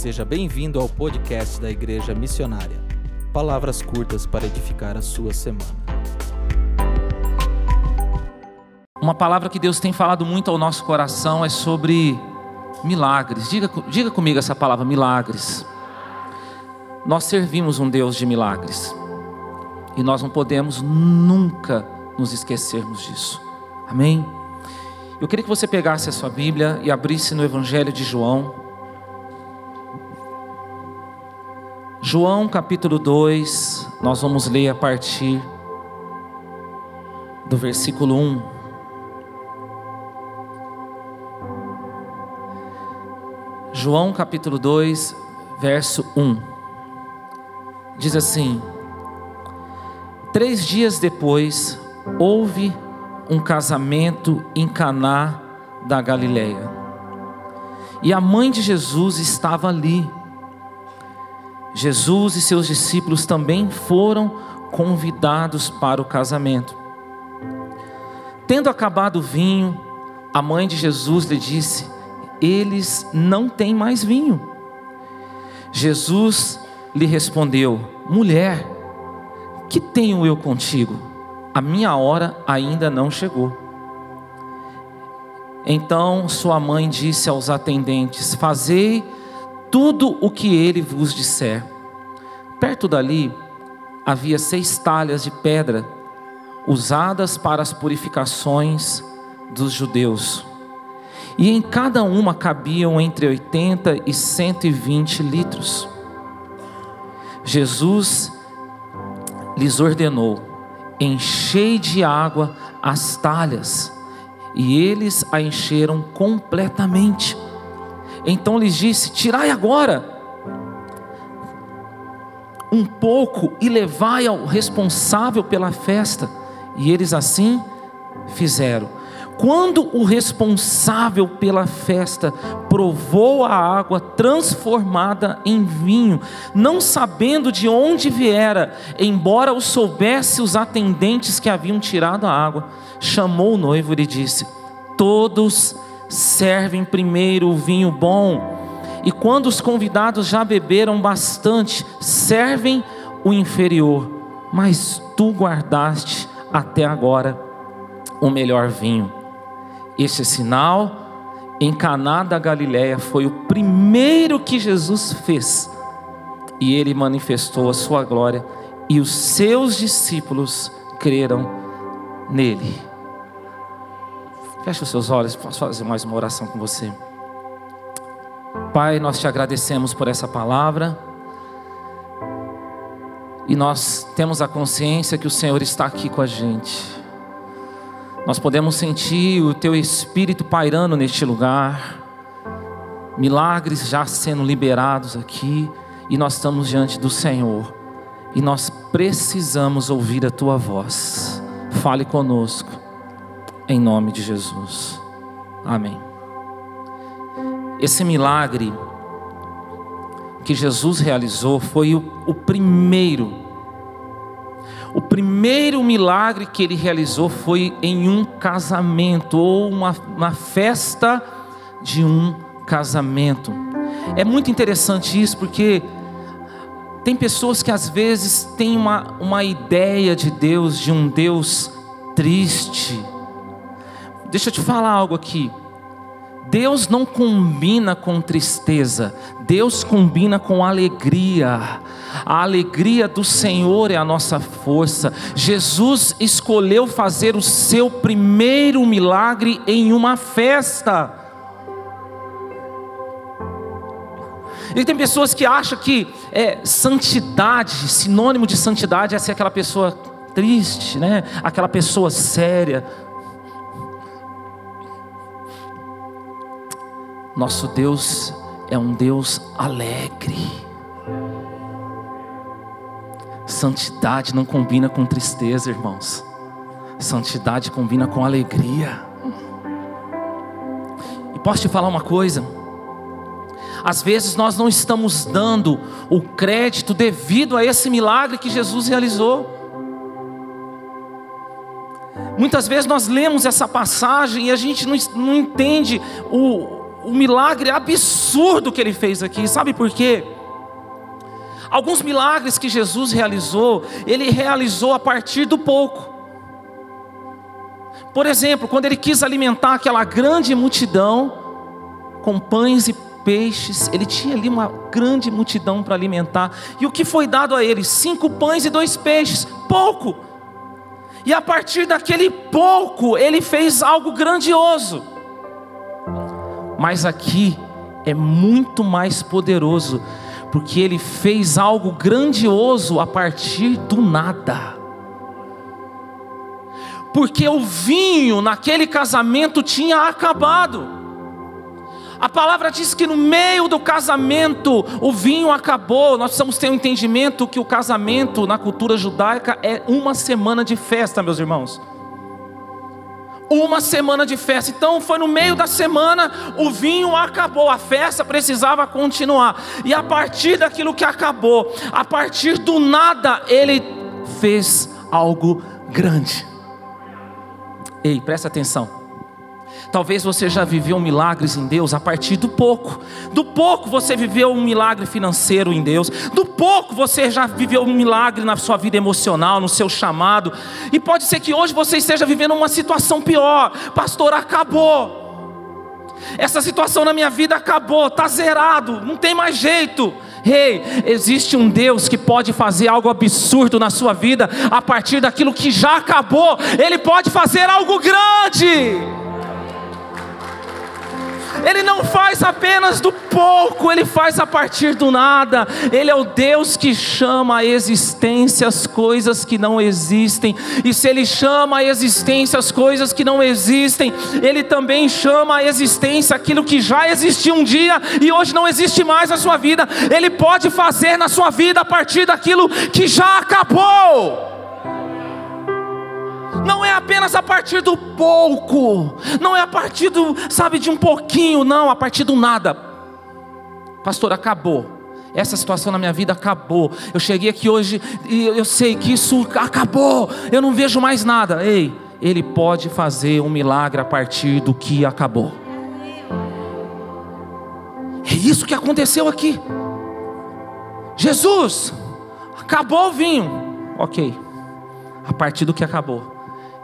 Seja bem-vindo ao podcast da Igreja Missionária. Palavras curtas para edificar a sua semana. Uma palavra que Deus tem falado muito ao nosso coração é sobre milagres. Diga, diga comigo essa palavra, milagres. Nós servimos um Deus de milagres. E nós não podemos nunca nos esquecermos disso. Amém? Eu queria que você pegasse a sua Bíblia e abrisse no Evangelho de João. João capítulo 2, nós vamos ler a partir do versículo 1. João capítulo 2, verso 1. Diz assim: Três dias depois, houve um casamento em Caná da Galileia. E a mãe de Jesus estava ali. Jesus e seus discípulos também foram convidados para o casamento. Tendo acabado o vinho, a mãe de Jesus lhe disse: Eles não têm mais vinho. Jesus lhe respondeu: Mulher, que tenho eu contigo? a minha hora ainda não chegou. Então sua mãe disse aos atendentes: Fazei tudo o que ele vos disser. Perto dali havia seis talhas de pedra usadas para as purificações dos judeus. E em cada uma cabiam entre 80 e 120 litros. Jesus lhes ordenou: enchei de água as talhas. E eles a encheram completamente. Então lhes disse: Tirai agora um pouco e levai ao responsável pela festa. E eles assim fizeram. Quando o responsável pela festa provou a água transformada em vinho, não sabendo de onde viera, embora o soubesse os atendentes que haviam tirado a água, chamou o noivo e lhe disse: Todos servem primeiro o vinho bom, e quando os convidados já beberam bastante, servem o inferior, mas tu guardaste até agora o melhor vinho. Esse sinal em Caná da Galiléia foi o primeiro que Jesus fez. E ele manifestou a sua glória e os seus discípulos creram nele. Feche os seus olhos, posso fazer mais uma oração com você. Pai, nós te agradecemos por essa palavra. E nós temos a consciência que o Senhor está aqui com a gente. Nós podemos sentir o teu espírito pairando neste lugar, milagres já sendo liberados aqui, e nós estamos diante do Senhor, e nós precisamos ouvir a tua voz. Fale conosco, em nome de Jesus. Amém. Esse milagre que Jesus realizou foi o, o primeiro o primeiro milagre que ele realizou foi em um casamento, ou uma, uma festa de um casamento. É muito interessante isso, porque tem pessoas que às vezes têm uma, uma ideia de Deus, de um Deus triste. Deixa eu te falar algo aqui. Deus não combina com tristeza, Deus combina com alegria. A alegria do Senhor é a nossa força. Jesus escolheu fazer o seu primeiro milagre em uma festa. E tem pessoas que acham que é, santidade, sinônimo de santidade é ser aquela pessoa triste, né? aquela pessoa séria. Nosso Deus é um Deus alegre. Santidade não combina com tristeza, irmãos. Santidade combina com alegria. E posso te falar uma coisa? Às vezes nós não estamos dando o crédito devido a esse milagre que Jesus realizou. Muitas vezes nós lemos essa passagem e a gente não, não entende o, o milagre absurdo que ele fez aqui. Sabe por quê? Alguns milagres que Jesus realizou, ele realizou a partir do pouco. Por exemplo, quando ele quis alimentar aquela grande multidão com pães e peixes, ele tinha ali uma grande multidão para alimentar. E o que foi dado a ele? Cinco pães e dois peixes, pouco. E a partir daquele pouco, ele fez algo grandioso. Mas aqui é muito mais poderoso, porque ele fez algo grandioso a partir do nada. Porque o vinho naquele casamento tinha acabado. A palavra diz que no meio do casamento o vinho acabou. Nós precisamos ter um entendimento que o casamento na cultura judaica é uma semana de festa, meus irmãos. Uma semana de festa. Então foi no meio da semana, o vinho acabou, a festa precisava continuar. E a partir daquilo que acabou, a partir do nada, ele fez algo grande. Ei, presta atenção. Talvez você já viveu milagres em Deus a partir do pouco. Do pouco você viveu um milagre financeiro em Deus. Do pouco você já viveu um milagre na sua vida emocional, no seu chamado. E pode ser que hoje você esteja vivendo uma situação pior. Pastor, acabou. Essa situação na minha vida acabou, está zerado, não tem mais jeito. Ei, hey, existe um Deus que pode fazer algo absurdo na sua vida a partir daquilo que já acabou. Ele pode fazer algo grande. Ele não faz apenas do pouco, ele faz a partir do nada. Ele é o Deus que chama a existência as coisas que não existem. E se ele chama a existência as coisas que não existem, ele também chama a existência aquilo que já existiu um dia e hoje não existe mais na sua vida. Ele pode fazer na sua vida a partir daquilo que já acabou não é apenas a partir do pouco, não é a partir do, sabe, de um pouquinho, não, a partir do nada. Pastor, acabou. Essa situação na minha vida acabou. Eu cheguei aqui hoje e eu sei que isso acabou. Eu não vejo mais nada. Ei, ele pode fazer um milagre a partir do que acabou. É isso que aconteceu aqui. Jesus, acabou o vinho. Ok, a partir do que acabou,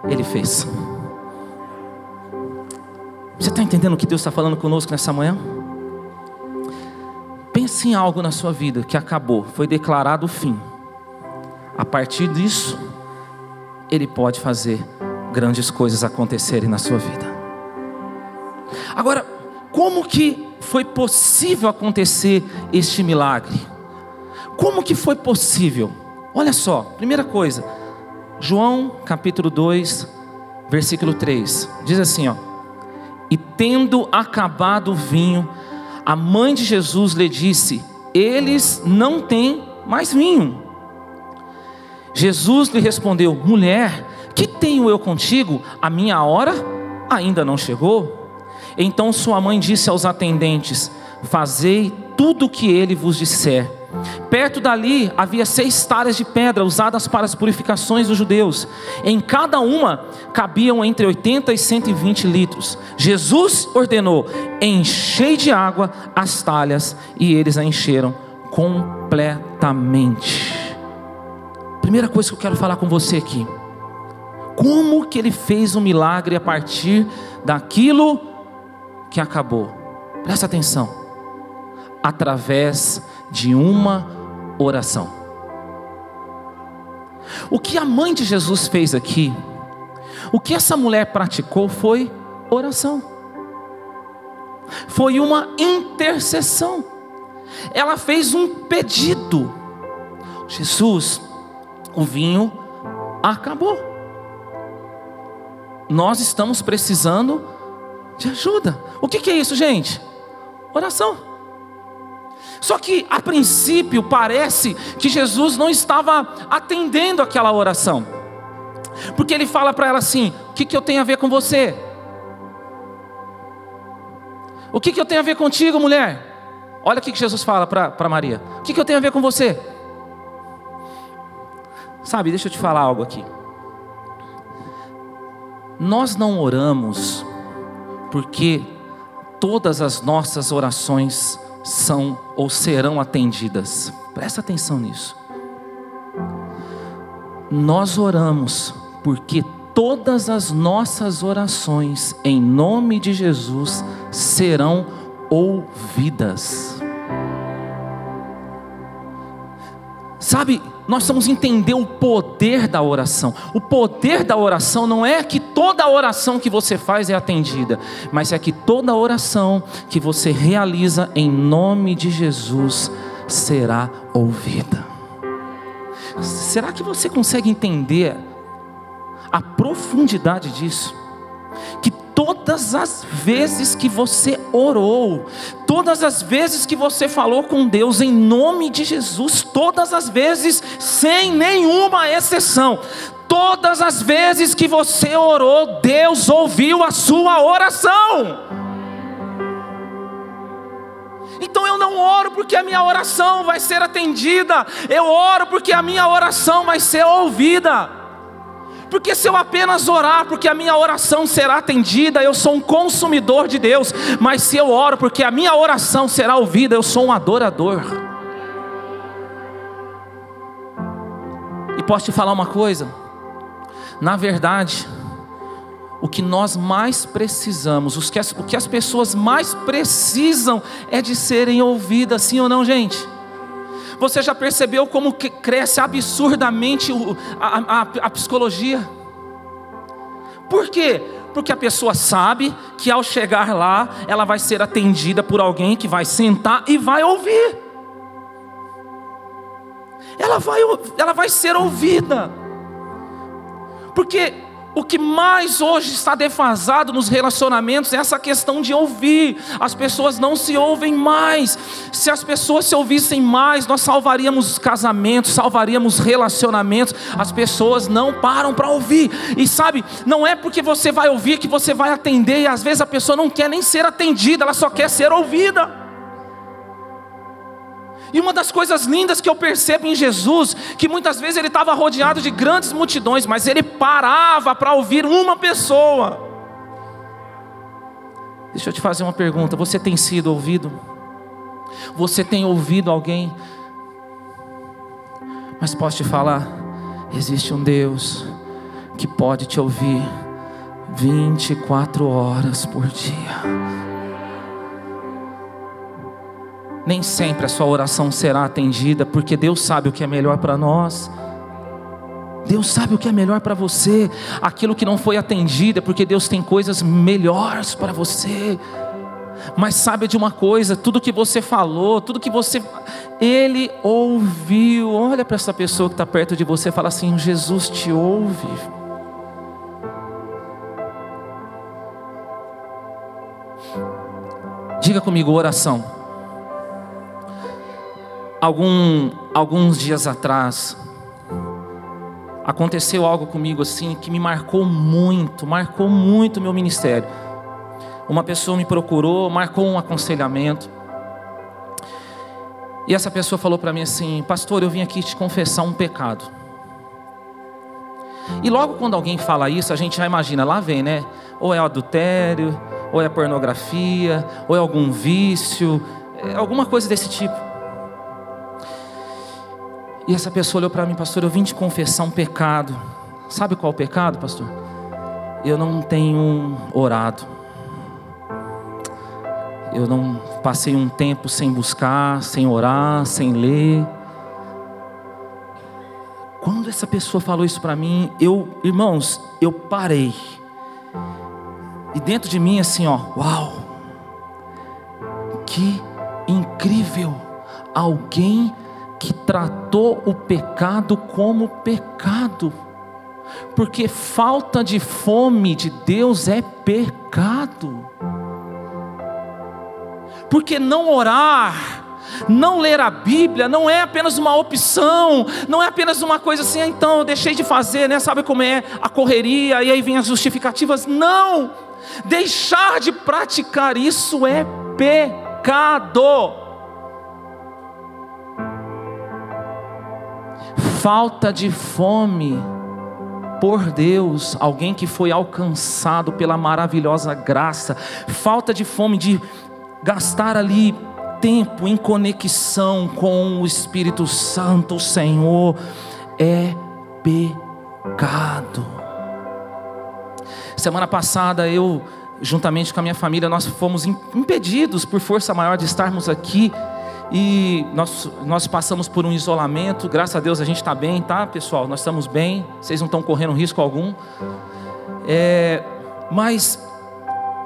ele fez. Você está entendendo o que Deus está falando conosco nessa manhã? Pense em algo na sua vida que acabou, foi declarado o fim. A partir disso, Ele pode fazer grandes coisas acontecerem na sua vida. Agora, como que foi possível acontecer este milagre? Como que foi possível? Olha só, primeira coisa, João capítulo 2, versículo 3, diz assim: ó, E tendo acabado o vinho, a mãe de Jesus lhe disse: Eles não têm mais vinho. Jesus lhe respondeu: Mulher, que tenho eu contigo? A minha hora ainda não chegou. Então sua mãe disse aos atendentes: Fazei tudo o que ele vos disser. Perto dali havia seis talhas de pedra usadas para as purificações dos judeus. Em cada uma cabiam entre 80 e 120 litros. Jesus ordenou: enchei de água as talhas, e eles a encheram completamente. Primeira coisa que eu quero falar com você aqui. Como que ele fez um milagre a partir daquilo que acabou? Presta atenção através de uma oração. O que a mãe de Jesus fez aqui, o que essa mulher praticou foi oração, foi uma intercessão. Ela fez um pedido: Jesus, o vinho acabou. Nós estamos precisando de ajuda. O que, que é isso, gente? Oração. Só que a princípio parece que Jesus não estava atendendo aquela oração, porque ele fala para ela assim: O que, que eu tenho a ver com você? O que, que eu tenho a ver contigo, mulher? Olha o que Jesus fala para Maria: O que, que eu tenho a ver com você? Sabe, deixa eu te falar algo aqui. Nós não oramos porque todas as nossas orações são ou serão atendidas. Presta atenção nisso. Nós oramos porque todas as nossas orações em nome de Jesus serão ouvidas. Sabe, nós vamos entender o poder da oração. O poder da oração não é que toda oração que você faz é atendida, mas é que toda oração que você realiza em nome de Jesus será ouvida. Será que você consegue entender a profundidade disso? Que todas as vezes que você orou, todas as vezes que você falou com Deus em nome de Jesus, todas as vezes, sem nenhuma exceção, todas as vezes que você orou, Deus ouviu a sua oração. Então eu não oro porque a minha oração vai ser atendida, eu oro porque a minha oração vai ser ouvida. Porque se eu apenas orar, porque a minha oração será atendida, eu sou um consumidor de Deus. Mas se eu oro, porque a minha oração será ouvida, eu sou um adorador. E posso te falar uma coisa? Na verdade, o que nós mais precisamos, o que as, pessoas mais precisam é de serem ouvidas, sim ou não, gente? Você já percebeu como cresce absurdamente a, a, a psicologia? Por quê? Porque a pessoa sabe que ao chegar lá, ela vai ser atendida por alguém que vai sentar e vai ouvir. Ela vai, ela vai ser ouvida. Porque o que mais hoje está defasado nos relacionamentos é essa questão de ouvir. As pessoas não se ouvem mais. Se as pessoas se ouvissem mais, nós salvaríamos casamentos, salvaríamos relacionamentos. As pessoas não param para ouvir. E sabe, não é porque você vai ouvir que você vai atender, e às vezes a pessoa não quer nem ser atendida, ela só quer ser ouvida. E uma das coisas lindas que eu percebo em Jesus, que muitas vezes ele estava rodeado de grandes multidões, mas ele parava para ouvir uma pessoa. Deixa eu te fazer uma pergunta: você tem sido ouvido? Você tem ouvido alguém? Mas posso te falar, existe um Deus que pode te ouvir 24 horas por dia nem sempre a sua oração será atendida, porque Deus sabe o que é melhor para nós. Deus sabe o que é melhor para você. Aquilo que não foi atendido é porque Deus tem coisas melhores para você. Mas sabe de uma coisa, tudo que você falou, tudo que você ele ouviu. Olha para essa pessoa que está perto de você e fala assim: Jesus te ouve. Diga comigo oração algum, alguns dias atrás, aconteceu algo comigo assim que me marcou muito, marcou muito meu ministério. Uma pessoa me procurou, marcou um aconselhamento. E essa pessoa falou para mim assim: Pastor, eu vim aqui te confessar um pecado. E logo quando alguém fala isso, a gente já imagina, lá vem, né? Ou é adultério, ou é pornografia, ou é algum vício, é alguma coisa desse tipo. E essa pessoa olhou para mim, pastor, eu vim te confessar um pecado. Sabe qual é o pecado, pastor? Eu não tenho orado. Eu não passei um tempo sem buscar, sem orar, sem ler. Quando essa pessoa falou isso para mim, eu, irmãos, eu parei. E dentro de mim assim, ó, uau! Que incrível! Alguém que tratou o pecado como pecado, porque falta de fome de Deus é pecado, porque não orar, não ler a Bíblia não é apenas uma opção, não é apenas uma coisa assim, ah, então eu deixei de fazer, né? Sabe como é a correria e aí vem as justificativas? Não! Deixar de praticar isso é pecado. Falta de fome por Deus, alguém que foi alcançado pela maravilhosa graça, falta de fome de gastar ali tempo em conexão com o Espírito Santo, o Senhor, é pecado. Semana passada eu, juntamente com a minha família, nós fomos impedidos por força maior de estarmos aqui e nós, nós passamos por um isolamento. Graças a Deus a gente está bem, tá, pessoal? Nós estamos bem, vocês não estão correndo risco algum. É, mas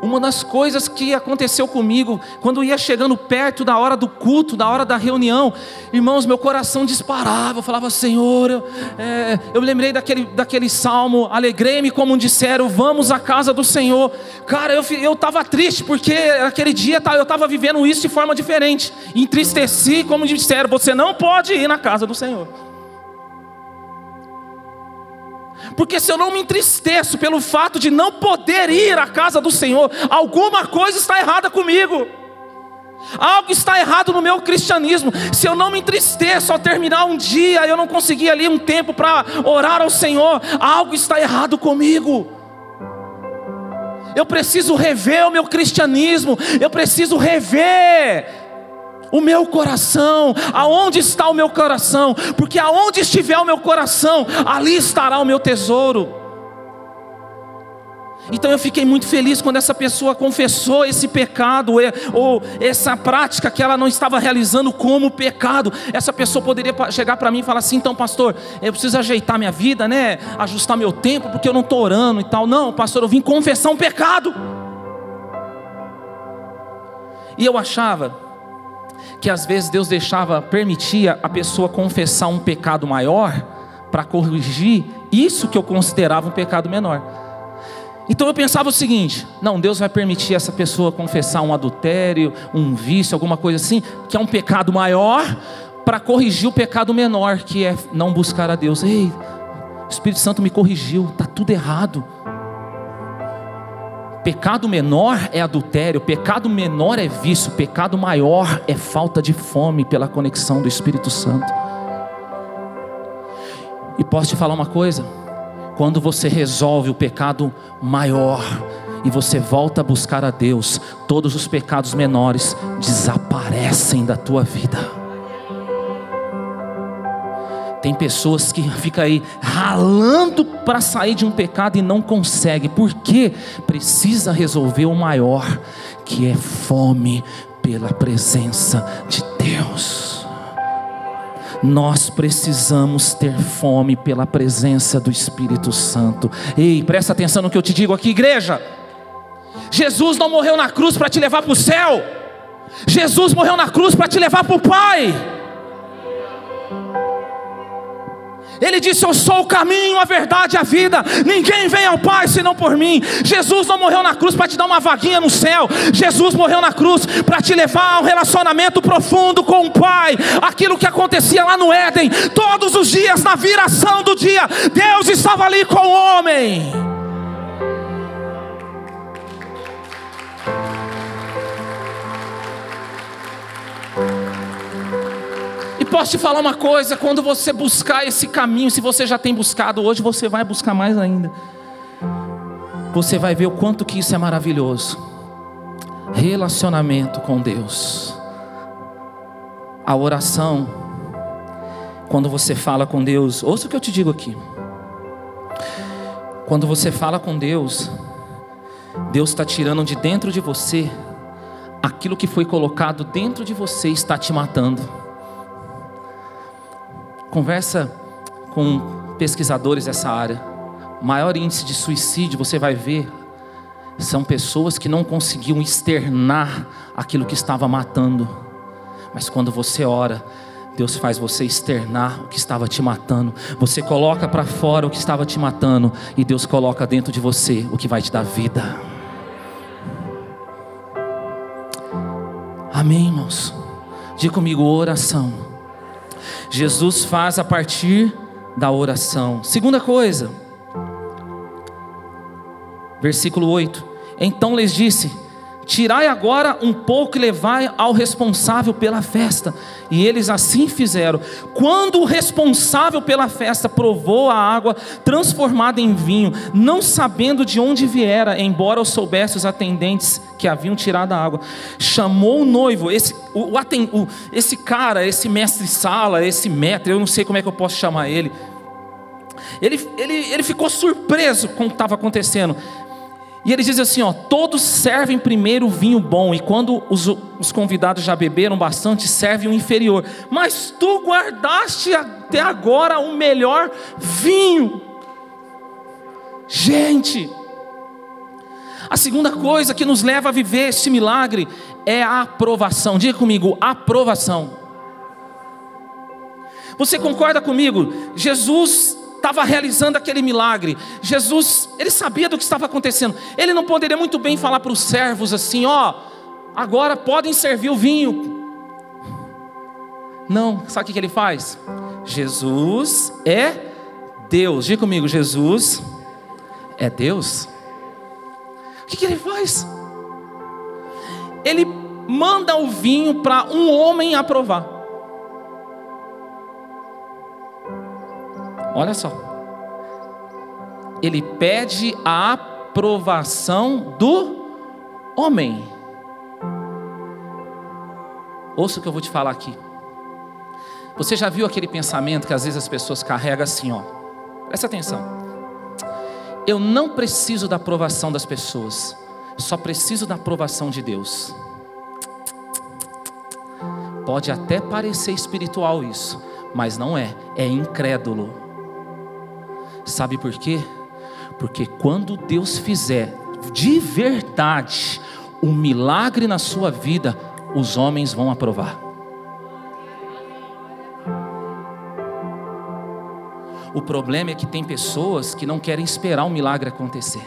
uma das coisas que aconteceu comigo, quando ia chegando perto da hora do culto, da hora da reunião, irmãos, meu coração disparava. Eu falava, Senhor, eu, é, eu lembrei daquele, daquele salmo, alegrei-me como disseram, vamos à casa do Senhor. Cara, eu estava triste, porque aquele dia eu estava vivendo isso de forma diferente. Entristeci, como disseram, você não pode ir na casa do Senhor. Porque se eu não me entristeço pelo fato de não poder ir à casa do Senhor, alguma coisa está errada comigo. Algo está errado no meu cristianismo. Se eu não me entristeço ao terminar um dia, eu não consegui ali um tempo para orar ao Senhor, algo está errado comigo. Eu preciso rever o meu cristianismo, eu preciso rever o meu coração, aonde está o meu coração? Porque aonde estiver o meu coração, ali estará o meu tesouro. Então eu fiquei muito feliz quando essa pessoa confessou esse pecado, ou essa prática que ela não estava realizando como pecado. Essa pessoa poderia chegar para mim e falar assim: então, pastor, eu preciso ajeitar minha vida, né? Ajustar meu tempo, porque eu não estou orando e tal. Não, pastor, eu vim confessar um pecado. E eu achava que às vezes Deus deixava, permitia a pessoa confessar um pecado maior para corrigir isso que eu considerava um pecado menor. Então eu pensava o seguinte: não, Deus vai permitir essa pessoa confessar um adultério, um vício, alguma coisa assim, que é um pecado maior, para corrigir o pecado menor, que é não buscar a Deus. Ei, o Espírito Santo me corrigiu, está tudo errado. Pecado menor é adultério, pecado menor é vício, pecado maior é falta de fome pela conexão do Espírito Santo. E posso te falar uma coisa? Quando você resolve o pecado maior e você volta a buscar a Deus, todos os pecados menores desaparecem da tua vida. Tem pessoas que ficam aí ralando para sair de um pecado e não consegue, porque precisa resolver o maior, que é fome pela presença de Deus. Nós precisamos ter fome pela presença do Espírito Santo. Ei, presta atenção no que eu te digo aqui, igreja. Jesus não morreu na cruz para te levar para o céu. Jesus morreu na cruz para te levar para o Pai. Ele disse: Eu sou o caminho, a verdade e a vida. Ninguém vem ao Pai senão por mim. Jesus não morreu na cruz para te dar uma vaguinha no céu. Jesus morreu na cruz para te levar a um relacionamento profundo com o Pai. Aquilo que acontecia lá no Éden, todos os dias, na viração do dia, Deus estava ali com o homem. Posso te falar uma coisa: quando você buscar esse caminho, se você já tem buscado hoje, você vai buscar mais ainda. Você vai ver o quanto que isso é maravilhoso. Relacionamento com Deus. A oração, quando você fala com Deus, ouça o que eu te digo aqui. Quando você fala com Deus, Deus está tirando de dentro de você aquilo que foi colocado dentro de você está te matando. Conversa com pesquisadores dessa área. O maior índice de suicídio, você vai ver, são pessoas que não conseguiam externar aquilo que estava matando. Mas quando você ora, Deus faz você externar o que estava te matando. Você coloca para fora o que estava te matando e Deus coloca dentro de você o que vai te dar vida. Amém, irmãos. Diga comigo oração. Jesus faz a partir da oração. Segunda coisa, versículo 8: Então lhes disse: Tirai agora um pouco e levai ao responsável pela festa. E eles assim fizeram. Quando o responsável pela festa provou a água transformada em vinho, não sabendo de onde viera, embora soubesse os atendentes que haviam tirado a água, chamou o noivo, esse, o, o, esse cara, esse mestre-sala, esse mestre, eu não sei como é que eu posso chamar ele. Ele, ele, ele ficou surpreso com o que estava acontecendo. E ele diz assim: ó, todos servem primeiro o vinho bom, e quando os, os convidados já beberam bastante, serve o inferior. Mas tu guardaste até agora o melhor vinho. Gente, a segunda coisa que nos leva a viver este milagre é a aprovação. Diga comigo, aprovação. Você concorda comigo? Jesus estava realizando aquele milagre. Jesus, ele sabia do que estava acontecendo. Ele não poderia muito bem falar para os servos assim: ó, agora podem servir o vinho. Não, sabe o que ele faz? Jesus é Deus. Diga comigo, Jesus é Deus. O que, que ele faz? Ele manda o vinho para um homem aprovar. Olha só. Ele pede a aprovação do homem. Ouça o que eu vou te falar aqui. Você já viu aquele pensamento que às vezes as pessoas carregam assim, ó? Presta atenção. Eu não preciso da aprovação das pessoas, só preciso da aprovação de Deus. Pode até parecer espiritual isso, mas não é, é incrédulo. Sabe por quê? Porque quando Deus fizer de verdade um milagre na sua vida, os homens vão aprovar. O problema é que tem pessoas que não querem esperar o milagre acontecer.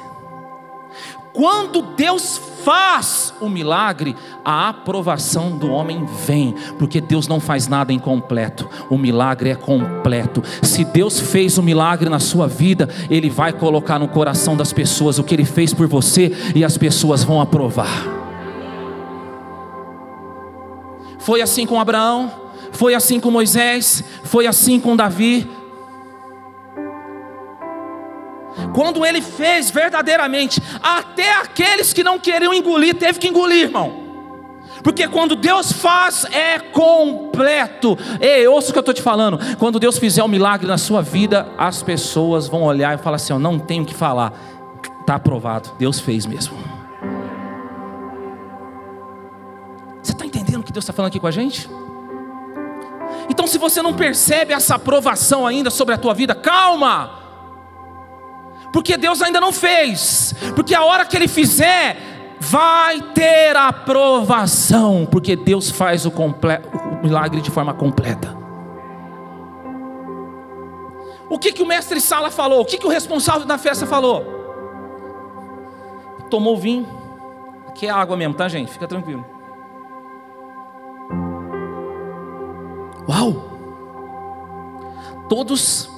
Quando Deus faz o milagre, a aprovação do homem vem, porque Deus não faz nada incompleto, o milagre é completo. Se Deus fez o milagre na sua vida, Ele vai colocar no coração das pessoas o que Ele fez por você e as pessoas vão aprovar. Foi assim com Abraão, foi assim com Moisés, foi assim com Davi, Quando ele fez verdadeiramente, até aqueles que não queriam engolir, teve que engolir, irmão. Porque quando Deus faz, é completo. Ei, ouça o que eu estou te falando. Quando Deus fizer um milagre na sua vida, as pessoas vão olhar e falar assim: Eu não tenho o que falar. Está aprovado, Deus fez mesmo. Você está entendendo o que Deus está falando aqui com a gente? Então, se você não percebe essa aprovação ainda sobre a tua vida, calma porque Deus ainda não fez, porque a hora que Ele fizer, vai ter aprovação, porque Deus faz o, o milagre de forma completa. O que, que o mestre Sala falou? O que, que o responsável da festa falou? Tomou vinho, aqui é água mesmo, tá, gente? Fica tranquilo. Uau! Todos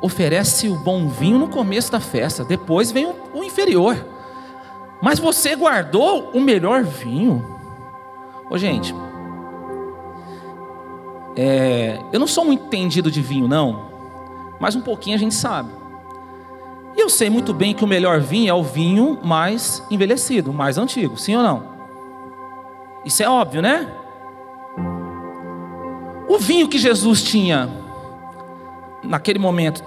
oferece o bom vinho no começo da festa, depois vem o, o inferior. Mas você guardou o melhor vinho. Ô gente, é, eu não sou muito entendido de vinho, não, mas um pouquinho a gente sabe. E eu sei muito bem que o melhor vinho é o vinho mais envelhecido, mais antigo, sim ou não? Isso é óbvio, né? O vinho que Jesus tinha naquele momento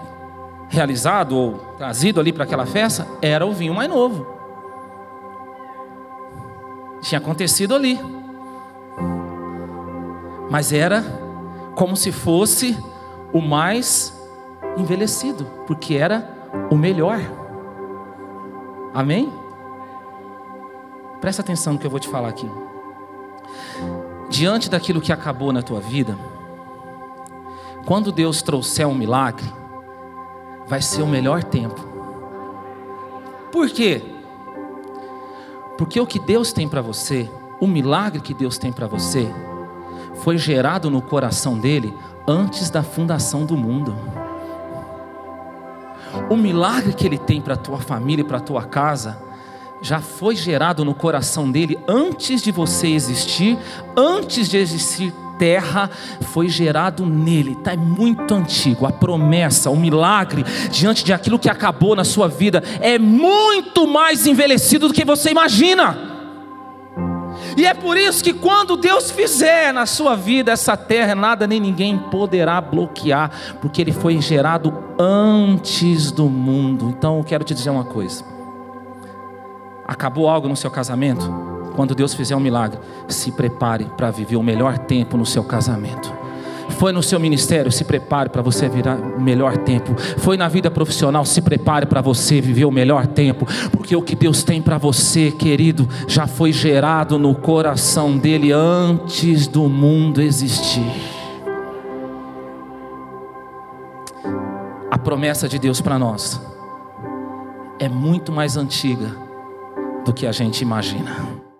realizado ou trazido ali para aquela festa era o vinho mais novo. Tinha acontecido ali. Mas era como se fosse o mais envelhecido, porque era o melhor. Amém? Presta atenção no que eu vou te falar aqui. Diante daquilo que acabou na tua vida, quando Deus trouxer um milagre, vai ser o melhor tempo. Por quê? Porque o que Deus tem para você, o milagre que Deus tem para você, foi gerado no coração dele antes da fundação do mundo. O milagre que ele tem para a tua família e para a tua casa já foi gerado no coração dele antes de você existir, antes de existir terra, foi gerado nele, está muito antigo. A promessa, o milagre, diante de aquilo que acabou na sua vida, é muito mais envelhecido do que você imagina. E é por isso que quando Deus fizer na sua vida essa terra, nada nem ninguém poderá bloquear, porque ele foi gerado antes do mundo. Então eu quero te dizer uma coisa. Acabou algo no seu casamento? Quando Deus fizer um milagre, se prepare para viver o melhor tempo no seu casamento. Foi no seu ministério, se prepare para você virar o melhor tempo. Foi na vida profissional, se prepare para você viver o melhor tempo, porque o que Deus tem para você, querido, já foi gerado no coração dele antes do mundo existir. A promessa de Deus para nós é muito mais antiga do que a gente imagina.